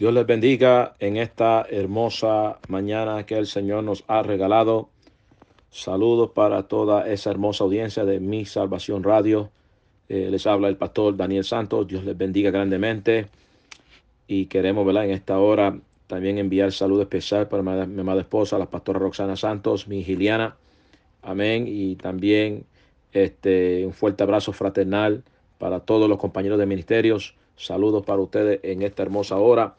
Dios les bendiga en esta hermosa mañana que el Señor nos ha regalado. Saludos para toda esa hermosa audiencia de Mi Salvación Radio. Eh, les habla el pastor Daniel Santos. Dios les bendiga grandemente. Y queremos, ¿verdad? En esta hora también enviar saludo especial para mi, mi amada esposa, la pastora Roxana Santos, mi Giliana. Amén. Y también este, un fuerte abrazo fraternal para todos los compañeros de ministerios. Saludos para ustedes en esta hermosa hora.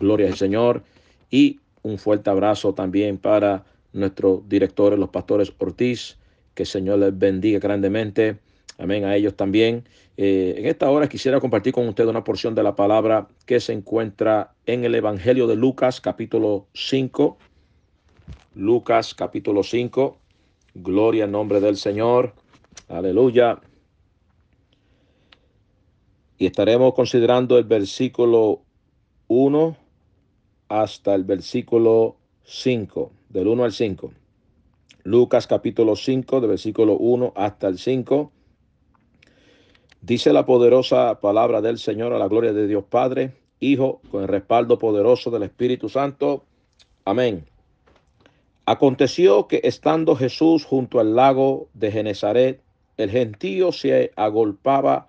Gloria al Señor. Y un fuerte abrazo también para nuestros directores, los pastores Ortiz. Que el Señor les bendiga grandemente. Amén. A ellos también. Eh, en esta hora quisiera compartir con ustedes una porción de la palabra que se encuentra en el Evangelio de Lucas, capítulo 5. Lucas, capítulo 5. Gloria al nombre del Señor. Aleluya. Y estaremos considerando el versículo 1 hasta el versículo 5, del 1 al 5. Lucas capítulo 5, del versículo 1 hasta el 5. Dice la poderosa palabra del Señor a la gloria de Dios Padre, Hijo, con el respaldo poderoso del Espíritu Santo. Amén. Aconteció que estando Jesús junto al lago de Genezaret, el gentío se agolpaba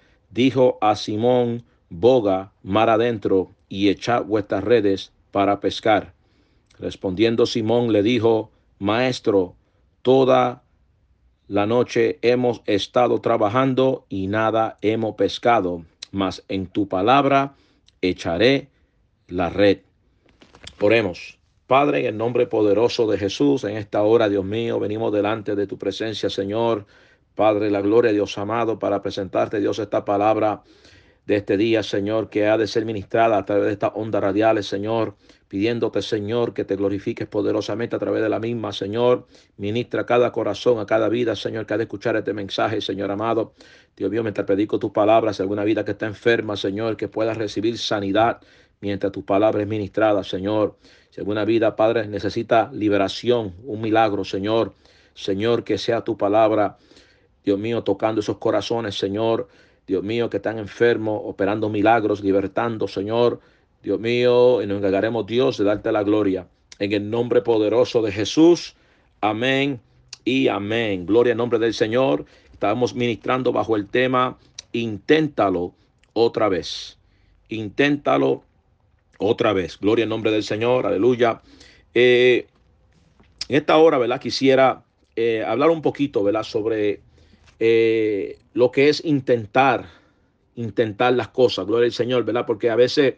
dijo a Simón, boga mar adentro y echad vuestras redes para pescar. Respondiendo Simón le dijo, Maestro, toda la noche hemos estado trabajando y nada hemos pescado, mas en tu palabra echaré la red. Oremos. Padre, en el nombre poderoso de Jesús, en esta hora, Dios mío, venimos delante de tu presencia, Señor. Padre, la gloria, Dios amado, para presentarte, Dios, esta palabra de este día, Señor, que ha de ser ministrada a través de estas ondas radiales, Señor, pidiéndote, Señor, que te glorifiques poderosamente a través de la misma, Señor. Ministra cada corazón, a cada vida, Señor, que ha de escuchar este mensaje, Señor amado. Dios mío, mientras predico tus palabras, si alguna vida que está enferma, Señor, que pueda recibir sanidad mientras tu palabra es ministrada, Señor. Si alguna vida, Padre, necesita liberación, un milagro, Señor. Señor, que sea tu palabra Dios mío, tocando esos corazones, Señor. Dios mío, que están enfermos, operando milagros, libertando, Señor. Dios mío, y nos encargaremos, Dios, de darte la gloria. En el nombre poderoso de Jesús. Amén y amén. Gloria en nombre del Señor. Estamos ministrando bajo el tema Inténtalo otra vez. Inténtalo otra vez. Gloria en nombre del Señor. Aleluya. Eh, en esta hora, ¿verdad? Quisiera eh, hablar un poquito, ¿verdad? Sobre eh, lo que es intentar, intentar las cosas, gloria al Señor, ¿verdad? Porque a veces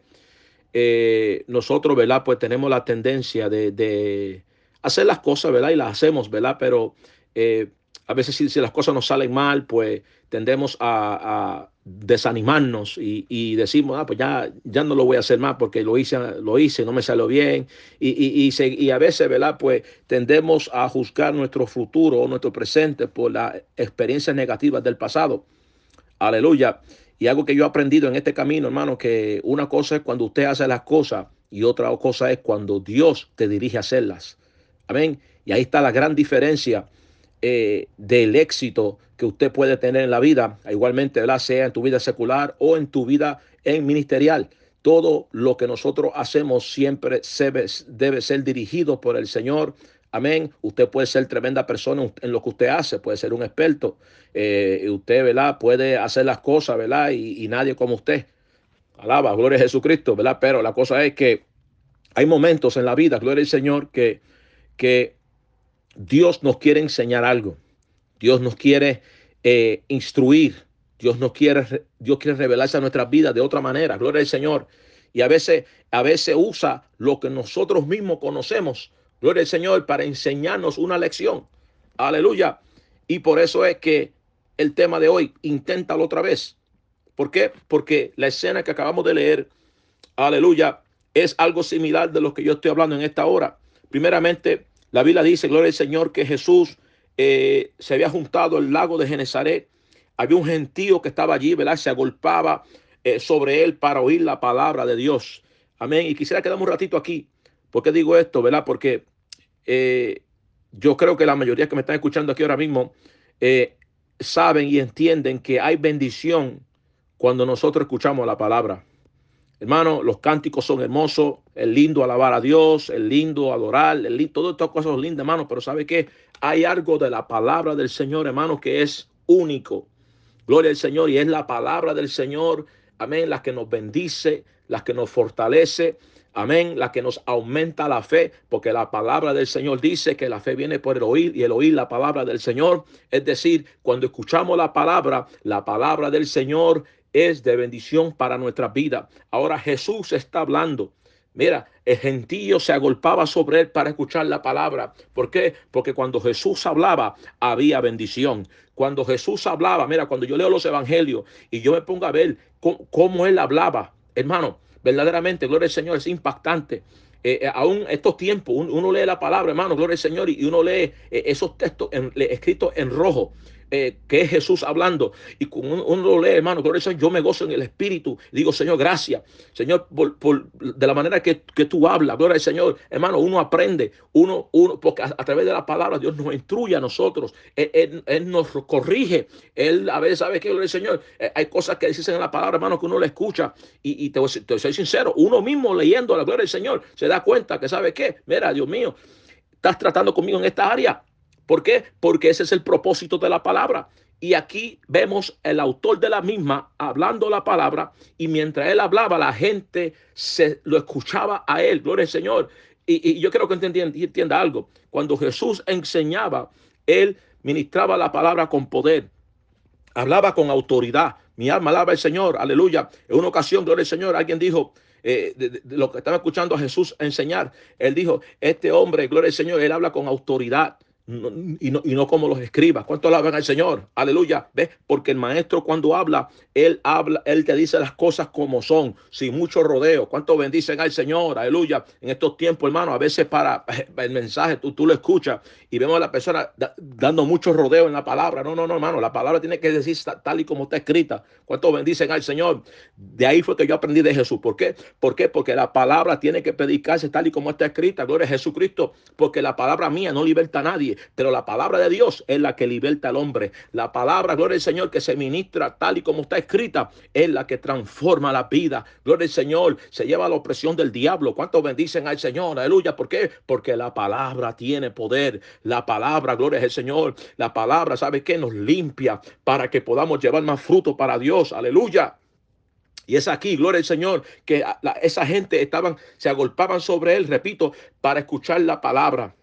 eh, nosotros, ¿verdad? Pues tenemos la tendencia de, hacer las cosas, ¿verdad? Y las hacemos, ¿verdad? Pero eh, a veces si, las cosas nos salen mal, pues tendemos a, desanimarnos y, decimos, ah, pues ya, ya no lo voy a hacer más porque lo hice, lo hice, no me salió bien. Y, y, y a veces, ¿verdad? Pues tendemos a juzgar nuestro futuro o nuestro presente por las experiencias negativas del pasado. Aleluya. Y algo que yo he aprendido en este camino, hermano, que una cosa es cuando usted hace las cosas y otra cosa es cuando Dios te dirige a hacerlas. Amén. Y ahí está la gran diferencia eh, del éxito que usted puede tener en la vida, igualmente, sea en tu vida secular o en tu vida en ministerial. Todo lo que nosotros hacemos siempre debe, ser dirigido por el Señor. Amén. Usted puede ser tremenda persona en lo que usted hace, puede ser un experto. Eh, usted, ¿verdad? Puede hacer las cosas, ¿verdad? Y, y, nadie como usted. Alaba, gloria a Jesucristo, ¿verdad? Pero la cosa es que hay momentos en la vida, gloria al Señor, que, que Dios nos quiere enseñar algo. Dios nos quiere eh, instruir. Dios nos quiere, Dios quiere revelarse a nuestras vidas de otra manera. Gloria al Señor. Y a veces, a veces usa lo que nosotros mismos conocemos. Gloria al Señor para enseñarnos una lección. Aleluya. Y por eso es que el tema de hoy, inténtalo otra vez. ¿Por qué? Porque la escena que acabamos de leer, aleluya, es algo similar de lo que yo estoy hablando en esta hora. Primeramente, la Biblia dice, gloria al Señor, que Jesús eh, se había juntado al lago de Genezaret. Había un gentío que estaba allí, ¿verdad? Se agolpaba eh, sobre él para oír la palabra de Dios. Amén. Y quisiera quedarme un ratito aquí. ¿Por qué digo esto, verdad? Porque eh, yo creo que la mayoría que me están escuchando aquí ahora mismo saben y entienden que hay bendición cuando nosotros escuchamos la palabra. Hermano, los cánticos son hermosos, es lindo alabar a Dios, es lindo adorar, es lindo, todas estas cosas son lindas, hermano, pero ¿sabe qué? Hay algo de la palabra del Señor, hermano, que es único. Gloria al Señor, y es la palabra del Señor, amén, la que nos bendice, la que nos fortalece, amén, la que nos aumenta la fe, porque la palabra del Señor dice que la fe viene por el oír y el oír la palabra del Señor. Es decir, cuando escuchamos la palabra, la palabra del Señor es de bendición para nuestra vida. Ahora Jesús está hablando. Mira, el gentío se agolpaba sobre él para escuchar la palabra. ¿Por qué? Porque cuando Jesús hablaba, había bendición. Cuando Jesús hablaba, mira, cuando yo leo los evangelios y yo me pongo a ver cómo, él hablaba, hermano, verdaderamente, gloria al Señor, es impactante. Eh, eh, aún estos tiempos, uno, lee la palabra, hermano, gloria al Señor, y, uno lee eh, esos textos escritos en rojo. Eh, que es Jesús hablando. Y cuando uno, lo lee, hermano, eso yo me gozo en el Espíritu. Digo, Señor, gracias. Señor, por, de la manera que, que, tú hablas, gloria al Señor. Hermano, uno aprende, uno, uno porque a, través de la palabra Dios nos instruye a nosotros. Él, nos corrige. Él a veces sabe que, gloria Señor, eh, hay cosas que dicen en la palabra, hermano, que uno le escucha. Y, te, te soy sincero, uno mismo leyendo la gloria del Señor se da cuenta que, ¿sabe qué? Mira, Dios mío, estás tratando conmigo en esta área ¿Por qué? Porque ese es el propósito de la palabra. Y aquí vemos el autor de la misma hablando la palabra y mientras él hablaba la gente se lo escuchaba a él, gloria al Señor. Y, yo creo que entienda, algo. Cuando Jesús enseñaba, él ministraba la palabra con poder, hablaba con autoridad. Mi alma alaba al Señor, aleluya. En una ocasión, gloria al Señor, alguien dijo, eh, lo que estaba escuchando a Jesús enseñar, él dijo, este hombre, gloria al Señor, él habla con autoridad y, no, y no como los escribas. ¿Cuánto alaban al Señor? Aleluya. ¿Ves? Porque el maestro cuando habla, él habla, él te dice las cosas como son, sin mucho rodeo. ¿Cuánto bendicen al Señor? Aleluya. En estos tiempos, hermano, a veces para el mensaje tú, tú lo escuchas y vemos a la persona dando mucho rodeo en la palabra. No, no, no, hermano. La palabra tiene que decir tal y como está escrita. ¿Cuánto bendicen al Señor? De ahí fue que yo aprendí de Jesús. ¿Por qué? ¿Por qué? Porque la palabra tiene que predicarse tal y como está escrita. Gloria a Jesucristo. Porque la palabra mía no liberta a nadie pero la palabra de Dios es la que liberta al hombre. La palabra, gloria al Señor, que se ministra tal y como está escrita, es la que transforma la vida. Gloria al Señor, se lleva la opresión del diablo. ¿Cuántos bendicen al Señor? Aleluya. ¿Por qué? Porque la palabra tiene poder. La palabra, gloria al Señor, la palabra, ¿sabe qué? Nos limpia para que podamos llevar más fruto para Dios. Aleluya. Y es aquí, gloria al Señor, que esa gente estaban, se agolpaban sobre él, repito, para escuchar la palabra.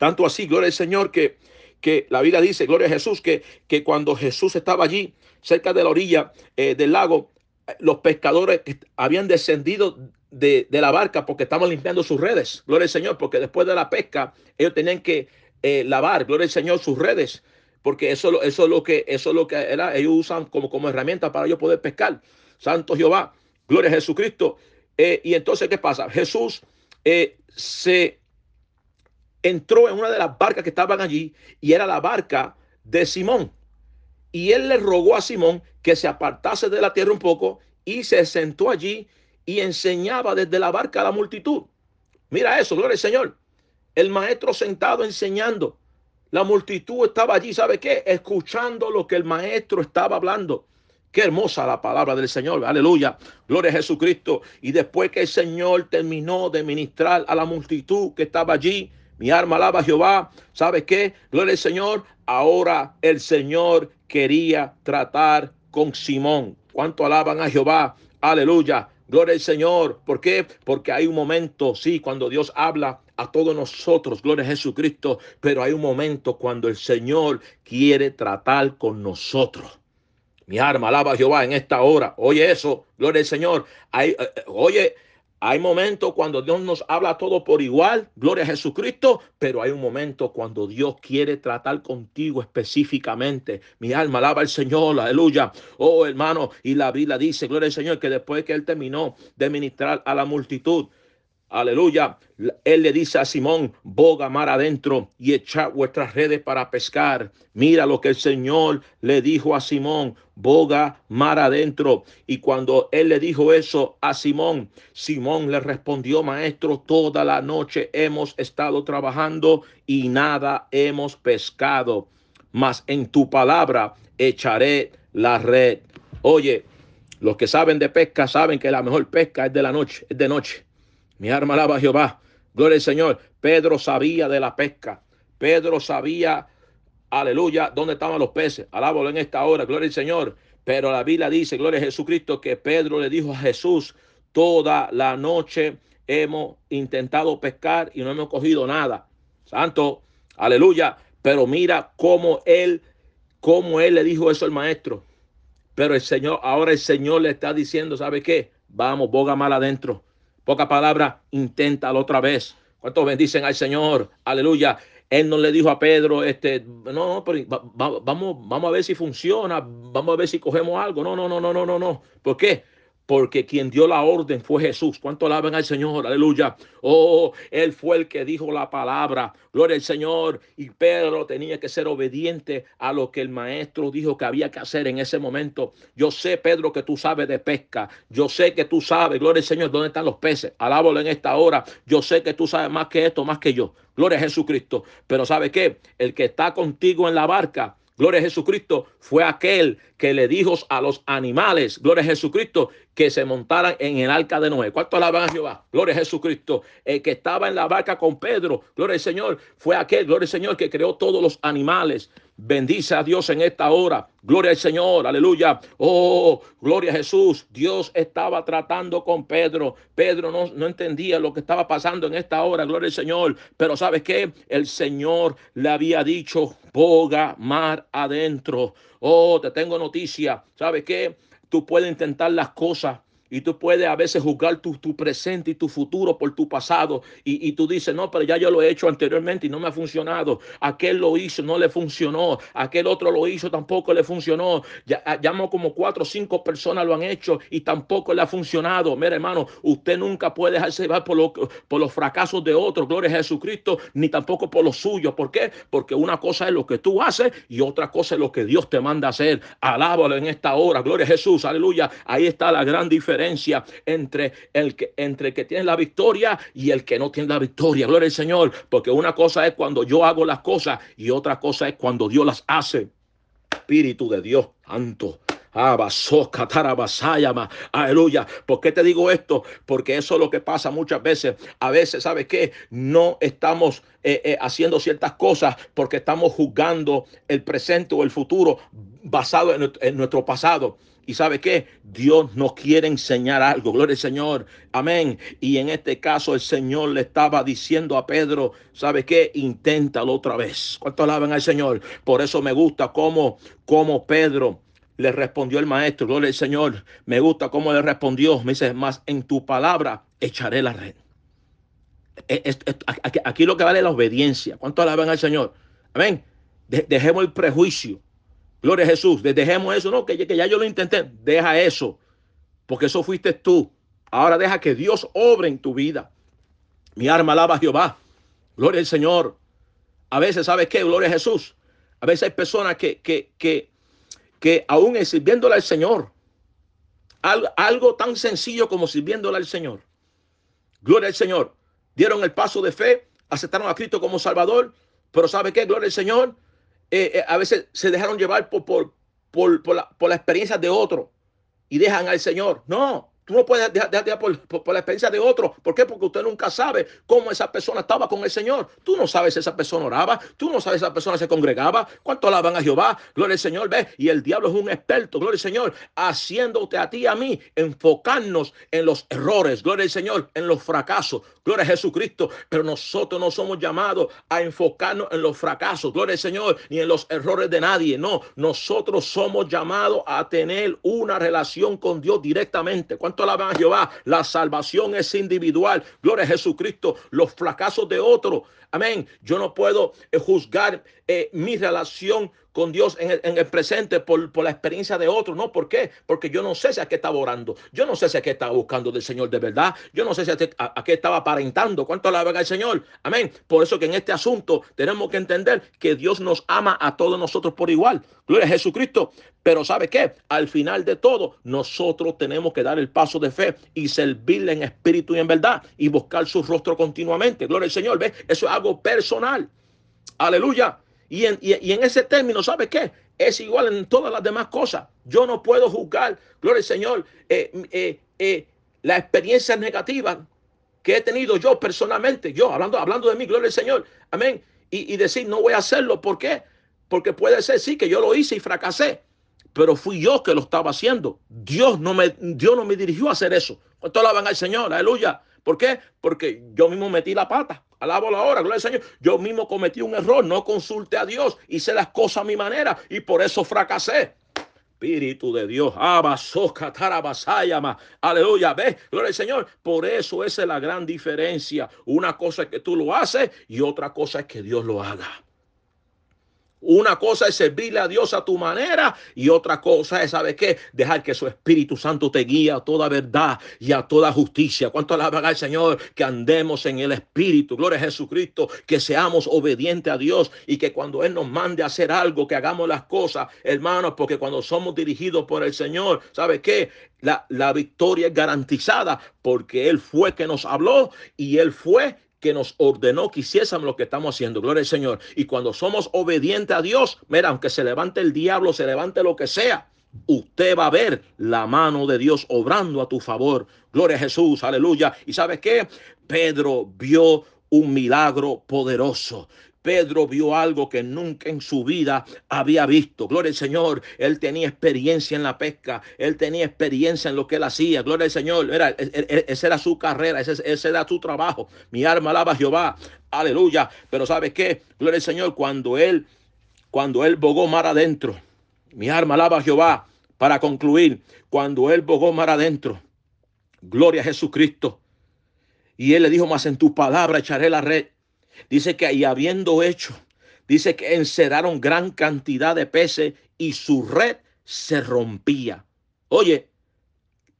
Tanto así, gloria al Señor, que, que la Biblia dice, gloria a Jesús, que, que cuando Jesús estaba allí, cerca de la orilla eh, del lago, los pescadores habían descendido de, la barca porque estaban limpiando sus redes. Gloria al Señor, porque después de la pesca, ellos tenían que eh, lavar, gloria al Señor, sus redes. Porque eso, eso es lo que, eso es lo que ellos usan como, como herramienta para ellos poder pescar. Santo Jehová, gloria a Jesucristo. Eh, y entonces, ¿qué pasa? Jesús se entró en una de las barcas que estaban allí y era la barca de Simón. Y él le rogó a Simón que se apartase de la tierra un poco y se sentó allí y enseñaba desde la barca a la multitud. Mira eso, gloria al Señor. El maestro sentado enseñando. La multitud estaba allí, ¿sabe qué? Escuchando lo que el maestro estaba hablando. Qué hermosa la palabra del Señor, aleluya, gloria a Jesucristo. Y después que el Señor terminó de ministrar a la multitud que estaba allí, mi arma alaba a Jehová. ¿Sabe qué? Gloria al Señor. Ahora el Señor quería tratar con Simón. ¿Cuánto alaban a Jehová? Aleluya. Gloria al Señor. ¿Por qué? Porque hay un momento, sí, cuando Dios habla a todos nosotros, gloria a Jesucristo, pero hay un momento cuando el Señor quiere tratar con nosotros. Mi arma alaba a Jehová en esta hora. Oye eso, gloria al Señor. Eh, eh, oye, Hay momentos cuando Dios nos habla todo por igual, gloria a Jesucristo, pero hay un momento cuando Dios quiere tratar contigo específicamente. Mi alma alaba al Señor, aleluya. Oh hermano, y la Biblia dice, gloria al Señor, que después que él terminó de ministrar a la multitud, Aleluya. Él le dice a Simón, boga mar adentro y echa vuestras redes para pescar. Mira lo que el Señor le dijo a Simón, boga mar adentro. Y cuando él le dijo eso a Simón, Simón le respondió, maestro, toda la noche hemos estado trabajando y nada hemos pescado. Mas en tu palabra echaré la red. Oye, los que saben de pesca saben que la mejor pesca es de la noche, es de noche. Mi arma alaba a Jehová. Gloria al Señor. Pedro sabía de la pesca. Pedro sabía, aleluya, dónde estaban los peces. Alábalo en esta hora. Gloria al Señor. Pero la Biblia dice, gloria a Jesucristo, que Pedro le dijo a Jesús, toda la noche hemos intentado pescar y no hemos cogido nada. Santo, aleluya. Pero mira cómo él, cómo él le dijo eso al maestro. Pero el Señor, ahora el Señor le está diciendo, ¿sabe qué? Vamos, boga mal adentro. Poca palabra, inténtalo otra vez. ¿Cuántos bendicen al Señor? Aleluya. Él no le dijo a Pedro, este, no, no, pero vamos, vamos a ver si funciona, vamos a ver si cogemos algo. No, no, no, no, no, no, no. ¿Por qué? Porque quien dio la orden fue Jesús. ¿Cuánto alaban al Señor? Aleluya. Oh, Él fue el que dijo la palabra. Gloria al Señor. Y Pedro tenía que ser obediente a lo que el maestro dijo que había que hacer en ese momento. Yo sé, Pedro, que tú sabes de pesca. Yo sé que tú sabes, gloria al Señor, dónde están los peces. Alábalo en esta hora. Yo sé que tú sabes más que esto, más que yo. Gloria a Jesucristo. Pero ¿sabe qué? El que está contigo en la barca gloria a Jesucristo, fue aquel que le dijo a los animales, gloria a Jesucristo, que se montaran en el arca de Noé. ¿Cuánto alaban a Jehová? Gloria a Jesucristo. El que estaba en la barca con Pedro, gloria al Señor, fue aquel, gloria al Señor, que creó todos los animales. Bendice a Dios en esta hora. Gloria al Señor, aleluya. Oh, gloria a Jesús. Dios estaba tratando con Pedro. Pedro no, no entendía lo que estaba pasando en esta hora. Gloria al Señor. Pero ¿sabes qué? El Señor le había dicho, boga mar adentro. Oh, te tengo noticia. ¿Sabes qué? Tú puedes intentar las cosas y tú puedes a veces juzgar tu, tu presente y tu futuro por tu pasado. Y, y, tú dices, no, pero ya yo lo he hecho anteriormente y no me ha funcionado. Aquel lo hizo, no le funcionó. Aquel otro lo hizo, tampoco le funcionó. Ya, llamo como cuatro o cinco personas lo han hecho y tampoco le ha funcionado. Mira, hermano, usted nunca puede dejarse llevar por, lo, por los fracasos de otros, gloria a Jesucristo, ni tampoco por los suyos. ¿Por qué? Porque una cosa es lo que tú haces y otra cosa es lo que Dios te manda hacer. Alábalo en esta hora, gloria a Jesús, aleluya. Ahí está la gran diferencia entre el que, entre que tiene la victoria y el que no tiene la victoria. Gloria al Señor, porque una cosa es cuando yo hago las cosas y otra cosa es cuando Dios las hace. Espíritu de Dios, santo. Aleluya. ¿Por qué te digo esto? Porque eso es lo que pasa muchas veces. A veces, ¿sabes qué? No estamos eh, eh, haciendo ciertas cosas porque estamos juzgando el presente o el futuro basado en nuestro pasado. Y sabe qué? Dios nos quiere enseñar algo. Gloria al Señor. Amén. Y en este caso el Señor le estaba diciendo a Pedro, ¿sabe qué? Inténtalo otra vez. ¿Cuánto alaban al Señor? Por eso me gusta cómo, cómo Pedro le respondió el maestro. Gloria al Señor. Me gusta cómo le respondió. Me dice, más en tu palabra echaré la red. Aquí lo que vale es la obediencia. ¿Cuánto alaban al Señor? Amén. Dejemos el prejuicio. Gloria a Jesús. Dejemos eso, no, que, ya yo lo intenté. Deja eso, porque eso fuiste tú. Ahora deja que Dios obre en tu vida. Mi arma alaba a Jehová. Gloria al Señor. A veces, ¿sabes qué? Gloria a Jesús. A veces hay personas que, que, que, que aún sirviéndole al Señor, algo, algo tan sencillo como sirviéndole al Señor. Gloria al Señor. Dieron el paso de fe, aceptaron a Cristo como Salvador, pero ¿sabe qué? Gloria al Señor eh, eh, a veces se dejaron llevar por, por, por, por, la, por la experiencia de otro y dejan al Señor. No, Tú no puedes dejar, por, por, la experiencia de otro. ¿Por qué? Porque usted nunca sabe cómo esa persona estaba con el Señor. Tú no sabes si esa persona oraba. Tú no sabes si esa persona se congregaba. ¿Cuánto alaban a Jehová? Gloria al Señor. Ve. Y el diablo es un experto. Gloria al Señor. Haciéndote a ti y a mí enfocarnos en los errores. Gloria al Señor. En los fracasos. Gloria a Jesucristo. Pero nosotros no somos llamados a enfocarnos en los fracasos. Gloria al Señor. Ni en los errores de nadie. No. Nosotros somos llamados a tener una relación con Dios directamente. ¿Cuánto ¿Cuánto alaban a Jehová? La salvación es individual. Gloria a Jesucristo. Los fracasos de otro. Amén. Yo no puedo eh, juzgar eh, mi relación con Dios en el, presente por, la experiencia de otro. No, ¿por qué? Porque yo no sé si a qué estaba orando. Yo no sé si a qué estaba buscando del Señor de verdad. Yo no sé si a, qué estaba aparentando. ¿Cuánto la el Señor? Amén. Por eso que en este asunto tenemos que entender que Dios nos ama a todos nosotros por igual. Gloria a Jesucristo. Pero ¿sabe qué? Al final de todo, nosotros tenemos que dar el paso de fe y servirle en espíritu y en verdad y buscar su rostro continuamente. Gloria al Señor. ¿Ve? Eso es algo personal. Aleluya. Y en, ese término, ¿sabe qué? Es igual en todas las demás cosas. Yo no puedo juzgar, gloria al Señor, eh, eh, eh, la experiencia negativa que he tenido yo personalmente, yo hablando, hablando de mí, gloria al Señor, amén. Y, y, decir, no voy a hacerlo, ¿por qué? Porque puede ser, sí, que yo lo hice y fracasé, pero fui yo que lo estaba haciendo. Dios no me, Dios no me dirigió a hacer eso. ¿Cuánto alaban al Señor? Aleluya. ¿Por qué? Porque yo mismo metí la pata. Alabo la hora, gloria al Señor. Yo mismo cometí un error, no consulté a Dios, hice las cosas a mi manera y por eso fracasé. Espíritu de Dios, aleluya, ve, gloria al Señor. Por eso esa es la gran diferencia. Una cosa es que tú lo haces y otra cosa es que Dios lo haga. Una cosa es servirle a Dios a tu manera y otra cosa es, ¿sabes qué? Dejar que su Espíritu Santo te guíe a toda verdad y a toda justicia. ¿Cuánto alaba al Señor? Que andemos en el Espíritu. Gloria a Jesucristo. Que seamos obedientes a Dios y que cuando Él nos mande a hacer algo, que hagamos las cosas, hermanos, porque cuando somos dirigidos por el Señor, ¿sabes qué? La, la victoria es garantizada porque Él fue que nos habló y Él fue que nos ordenó que hiciésemos lo que estamos haciendo. Gloria al Señor. Y cuando somos obedientes a Dios, mira, aunque se levante el diablo, se levante lo que sea, usted va a ver la mano de Dios obrando a tu favor. Gloria a Jesús, aleluya. ¿Y sabes qué? Pedro vio un milagro poderoso. Pedro vio algo que nunca en su vida había visto. Gloria al Señor. Él tenía experiencia en la pesca. Él tenía experiencia en lo que él hacía. Gloria al Señor. Era, e, e, e, esa era su carrera. Ese, ese, era su trabajo. Mi alma alaba a Jehová. Aleluya. Pero ¿sabes qué? Gloria al Señor. Cuando él, cuando él bogó mar adentro. Mi alma alaba a Jehová. Para concluir, cuando él bogó mar adentro. Gloria a Jesucristo. Y él le dijo, más en tu palabra echaré la red. Dice que y habiendo hecho, dice que encerraron gran cantidad de peces y su red se rompía. Oye,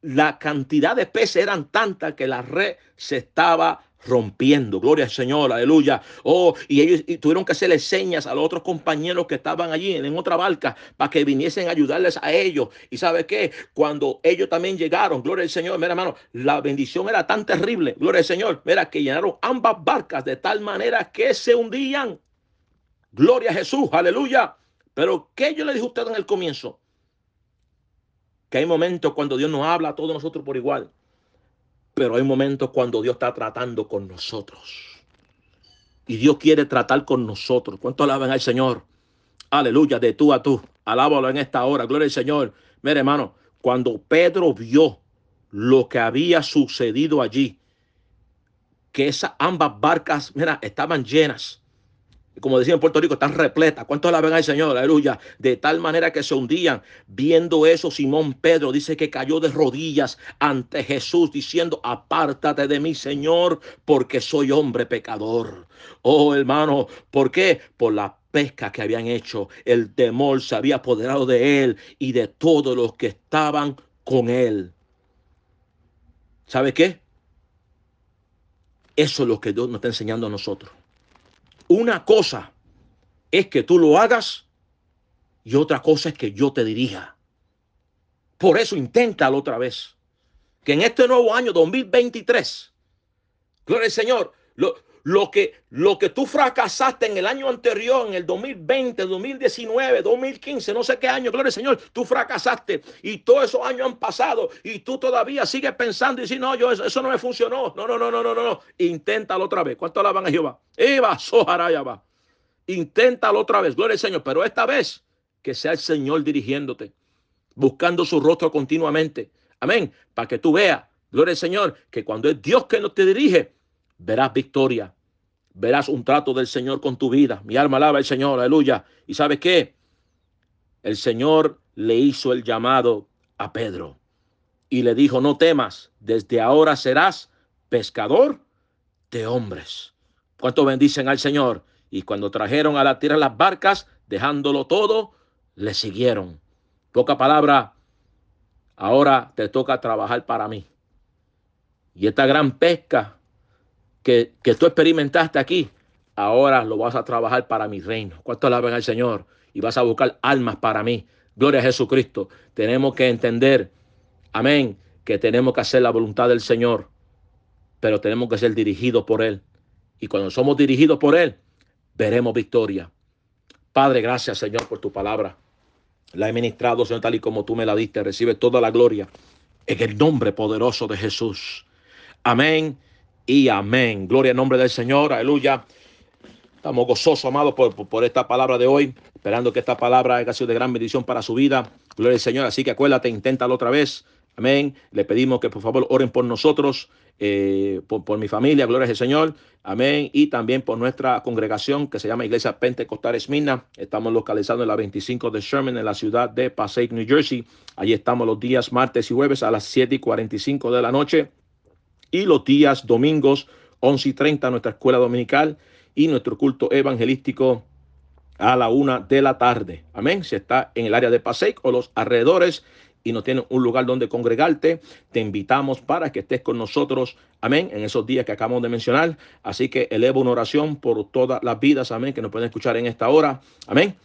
la cantidad de peces eran tanta que la red se estaba rompiendo. Gloria al Señor, aleluya. Oh, y ellos tuvieron que hacerle señas a los otros compañeros que estaban allí en, otra barca para que viniesen a ayudarles a ellos. Y sabe qué? Cuando ellos también llegaron, gloria al Señor, mira hermano, la bendición era tan terrible, gloria al Señor, mira que llenaron ambas barcas de tal manera que se hundían. Gloria a Jesús, aleluya. Pero ¿qué yo le dije a usted en el comienzo? Que hay momentos cuando Dios nos habla a todos nosotros por igual. Pero hay momentos cuando Dios está tratando con nosotros. Y Dios quiere tratar con nosotros. ¿Cuánto alaban al Señor? Aleluya, de tú a tú. Alábalo en esta hora. Gloria al Señor. Mire, hermano, cuando Pedro vio lo que había sucedido allí, que esas ambas barcas, mira, estaban llenas como decía en Puerto Rico, están repletas. ¿Cuántos la ven al Señor? Aleluya. De tal manera que se hundían. Viendo eso, Simón Pedro dice que cayó de rodillas ante Jesús diciendo, apártate de mí, Señor, porque soy hombre pecador. Oh, hermano, ¿por qué? Por la pesca que habían hecho. El temor se había apoderado de él y de todos los que estaban con él. ¿Sabe qué? Eso es lo que Dios nos está enseñando a nosotros. Una cosa es que tú lo hagas y otra cosa es que yo te dirija. Por eso inténtalo otra vez. Que en este nuevo año 2023, gloria al Señor, lo que, lo que tú fracasaste en el año anterior, en el 2020, 2019, 2015, no sé qué año, gloria al Señor, tú fracasaste y todos esos años han pasado y tú todavía sigues pensando y dices, no, yo eso, no me funcionó. No, no, no, no, no, no, no. Inténtalo otra vez. ¿Cuánto alaban a Jehová? Eva, Soharaya va. Inténtalo otra vez, gloria al Señor, pero esta vez que sea el Señor dirigiéndote, buscando su rostro continuamente. Amén. Para que tú veas, gloria al Señor, que cuando es Dios que nos te dirige, verás victoria, verás un trato del Señor con tu vida. Mi alma alaba al Señor, aleluya. ¿Y sabes qué? El Señor le hizo el llamado a Pedro. y le dijo, no temas, desde ahora serás pescador de hombres. ¿Cuánto bendicen al Señor? Y cuando trajeron a la tierra las barcas, dejándolo todo, le siguieron. Poca palabra, ahora te toca trabajar para mí. Y esta gran pesca que, que tú experimentaste aquí, ahora lo vas a trabajar para mi reino. ¿Cuánto alaban al Señor? Y vas a buscar almas para mí. Gloria a Jesucristo. Tenemos que entender, amén, que tenemos que hacer la voluntad del Señor, pero tenemos que ser dirigidos por Él. Y cuando somos dirigidos por Él, veremos victoria. Padre, gracias Señor por tu palabra. La he ministrado, Señor, tal y como tú me la diste. Recibe toda la gloria en el nombre poderoso de Jesús. Amén y amén. Gloria al nombre del Señor. Aleluya. Estamos gozosos, amados, por, por, esta palabra de hoy, esperando que esta palabra haya sido de gran bendición para su vida. Gloria al Señor. Así que acuérdate, inténtalo otra vez. Amén. Le pedimos que por favor oren por nosotros, eh, por, mi familia, gloria al Señor. Amén. Y también por nuestra congregación que se llama Iglesia Pentecostal Esmina. Estamos localizados en la 25 de Sherman, en la ciudad de Passaic, New Jersey. Allí estamos los días martes y jueves a las 7 y 45 de la noche. Y los días domingos, 11 y 30, nuestra escuela dominical y nuestro culto evangelístico a la una de la tarde. Amén. Si está en el área de Passaic o los alrededores, y no tienes un lugar donde congregarte, te invitamos para que estés con nosotros, amén, en esos días que acabamos de mencionar. Así que elevo una oración por todas las vidas, amén, que nos pueden escuchar en esta hora, amén.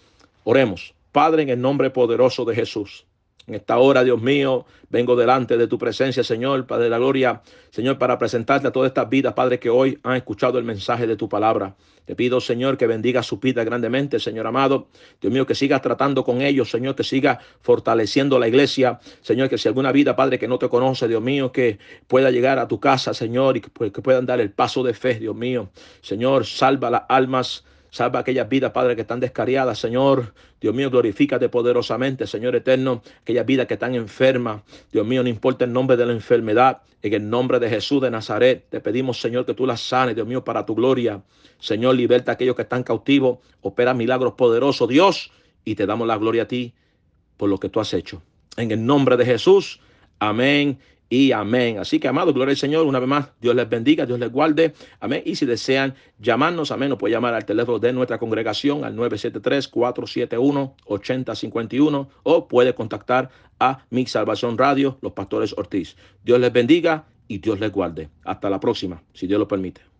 Oremos, Padre, en el nombre poderoso de Jesús. En esta hora, Dios mío, vengo delante de tu presencia, Señor, Padre de la Gloria, Señor, para presentarte a todas estas vidas, Padre, que hoy han escuchado el mensaje de tu palabra. Te pido, Señor, que bendiga su vida grandemente, Señor amado. Dios mío, que sigas tratando con ellos, Señor, que siga fortaleciendo la iglesia. Señor, que si alguna vida, Padre, que no te conoce, Dios mío, que pueda llegar a tu casa, Señor, y que, que puedan dar el paso de fe, Dios mío. Señor, salva las almas Salva aquellas vidas, Padre, que están descariadas, Señor. Dios mío, glorifícate poderosamente, Señor eterno. Aquellas vidas que están enfermas. Dios mío, no importa el nombre de la enfermedad. En el nombre de Jesús de Nazaret, te pedimos, Señor, que tú las sanes, Dios mío, para tu gloria. Señor, liberta a aquellos que están cautivos. Opera milagros poderosos, Dios. Y te damos la gloria a ti por lo que tú has hecho. En el nombre de Jesús. Amén y amén. Así que, amado, gloria al Señor. Una vez más, Dios les bendiga, Dios les guarde. Amén. Y si desean llamarnos, amén, nos puede llamar al teléfono de nuestra congregación al 973-471-8051 o puede contactar a Mi Salvación Radio, los pastores Ortiz. Dios les bendiga y Dios les guarde. Hasta la próxima, si Dios lo permite.